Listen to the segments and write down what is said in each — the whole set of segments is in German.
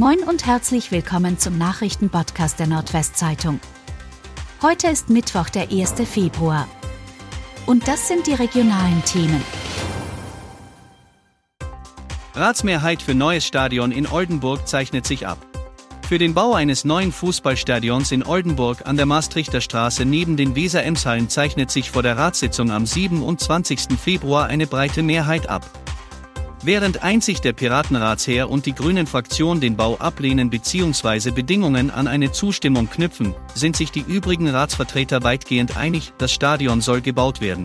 Moin und herzlich willkommen zum Nachrichtenpodcast der Nordwestzeitung. Heute ist Mittwoch, der 1. Februar. Und das sind die regionalen Themen. Ratsmehrheit für neues Stadion in Oldenburg zeichnet sich ab. Für den Bau eines neuen Fußballstadions in Oldenburg an der Maastrichter Straße neben den Weser-Emshallen zeichnet sich vor der Ratssitzung am 27. Februar eine breite Mehrheit ab. Während einzig der Piratenratsherr und die Grünen-Fraktion den Bau ablehnen bzw. Bedingungen an eine Zustimmung knüpfen, sind sich die übrigen Ratsvertreter weitgehend einig, das Stadion soll gebaut werden.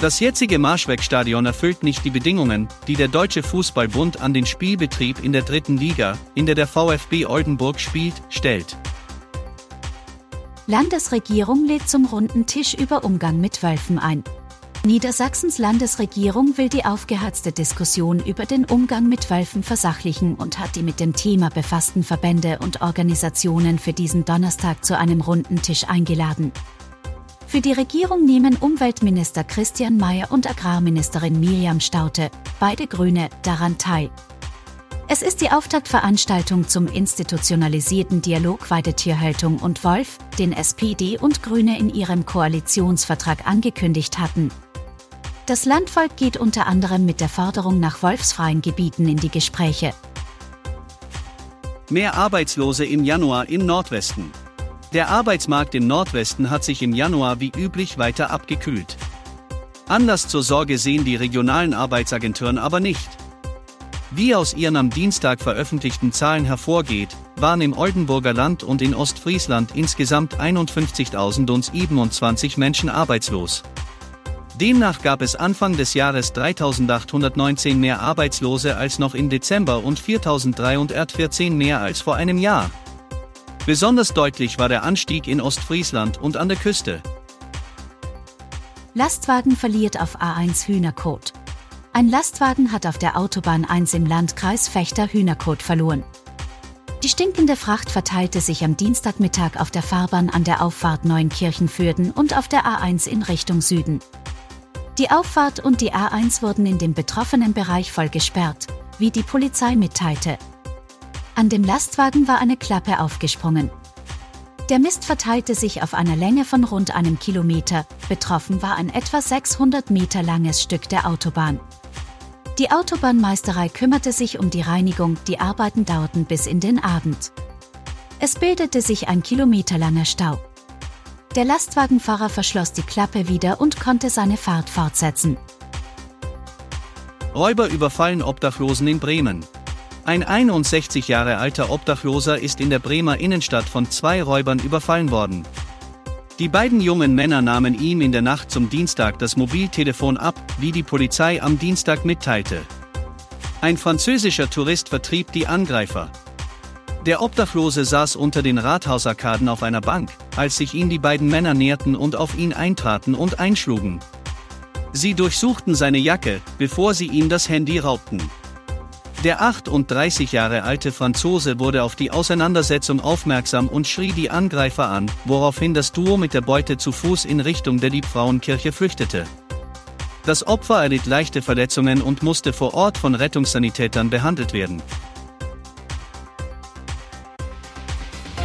Das jetzige Marschwegstadion erfüllt nicht die Bedingungen, die der Deutsche Fußballbund an den Spielbetrieb in der dritten Liga, in der der VfB Oldenburg spielt, stellt. Landesregierung lädt zum runden Tisch über Umgang mit Wölfen ein. Niedersachsens Landesregierung will die aufgeheizte Diskussion über den Umgang mit Wölfen versachlichen und hat die mit dem Thema befassten Verbände und Organisationen für diesen Donnerstag zu einem runden Tisch eingeladen. Für die Regierung nehmen Umweltminister Christian Mayer und Agrarministerin Miriam Staute, beide Grüne, daran teil. Es ist die Auftaktveranstaltung zum institutionalisierten Dialog Weidetierhaltung und Wolf, den SPD und Grüne in ihrem Koalitionsvertrag angekündigt hatten, das Landvolk geht unter anderem mit der Forderung nach wolfsfreien Gebieten in die Gespräche. Mehr Arbeitslose im Januar im Nordwesten. Der Arbeitsmarkt im Nordwesten hat sich im Januar wie üblich weiter abgekühlt. Anlass zur Sorge sehen die regionalen Arbeitsagenturen aber nicht. Wie aus ihren am Dienstag veröffentlichten Zahlen hervorgeht, waren im Oldenburger Land und in Ostfriesland insgesamt 51.027 Menschen arbeitslos. Demnach gab es Anfang des Jahres 3819 mehr Arbeitslose als noch im Dezember und 4014 mehr als vor einem Jahr. Besonders deutlich war der Anstieg in Ostfriesland und an der Küste. Lastwagen verliert auf A1 Hühnerkot. Ein Lastwagen hat auf der Autobahn 1 im Landkreis Fechter Hühnerkot verloren. Die stinkende Fracht verteilte sich am Dienstagmittag auf der Fahrbahn an der Auffahrt Neunkirchenfürden und auf der A1 in Richtung Süden. Die Auffahrt und die A1 wurden in dem betroffenen Bereich voll gesperrt, wie die Polizei mitteilte. An dem Lastwagen war eine Klappe aufgesprungen. Der Mist verteilte sich auf einer Länge von rund einem Kilometer, betroffen war ein etwa 600 Meter langes Stück der Autobahn. Die Autobahnmeisterei kümmerte sich um die Reinigung, die Arbeiten dauerten bis in den Abend. Es bildete sich ein kilometerlanger Stau. Der Lastwagenfahrer verschloss die Klappe wieder und konnte seine Fahrt fortsetzen. Räuber überfallen Obdachlosen in Bremen. Ein 61 Jahre alter Obdachloser ist in der Bremer Innenstadt von zwei Räubern überfallen worden. Die beiden jungen Männer nahmen ihm in der Nacht zum Dienstag das Mobiltelefon ab, wie die Polizei am Dienstag mitteilte. Ein französischer Tourist vertrieb die Angreifer. Der Obdachlose saß unter den Rathausarkaden auf einer Bank, als sich ihm die beiden Männer näherten und auf ihn eintraten und einschlugen. Sie durchsuchten seine Jacke, bevor sie ihm das Handy raubten. Der 38 Jahre alte Franzose wurde auf die Auseinandersetzung aufmerksam und schrie die Angreifer an, woraufhin das Duo mit der Beute zu Fuß in Richtung der Liebfrauenkirche flüchtete. Das Opfer erlitt leichte Verletzungen und musste vor Ort von Rettungssanitätern behandelt werden.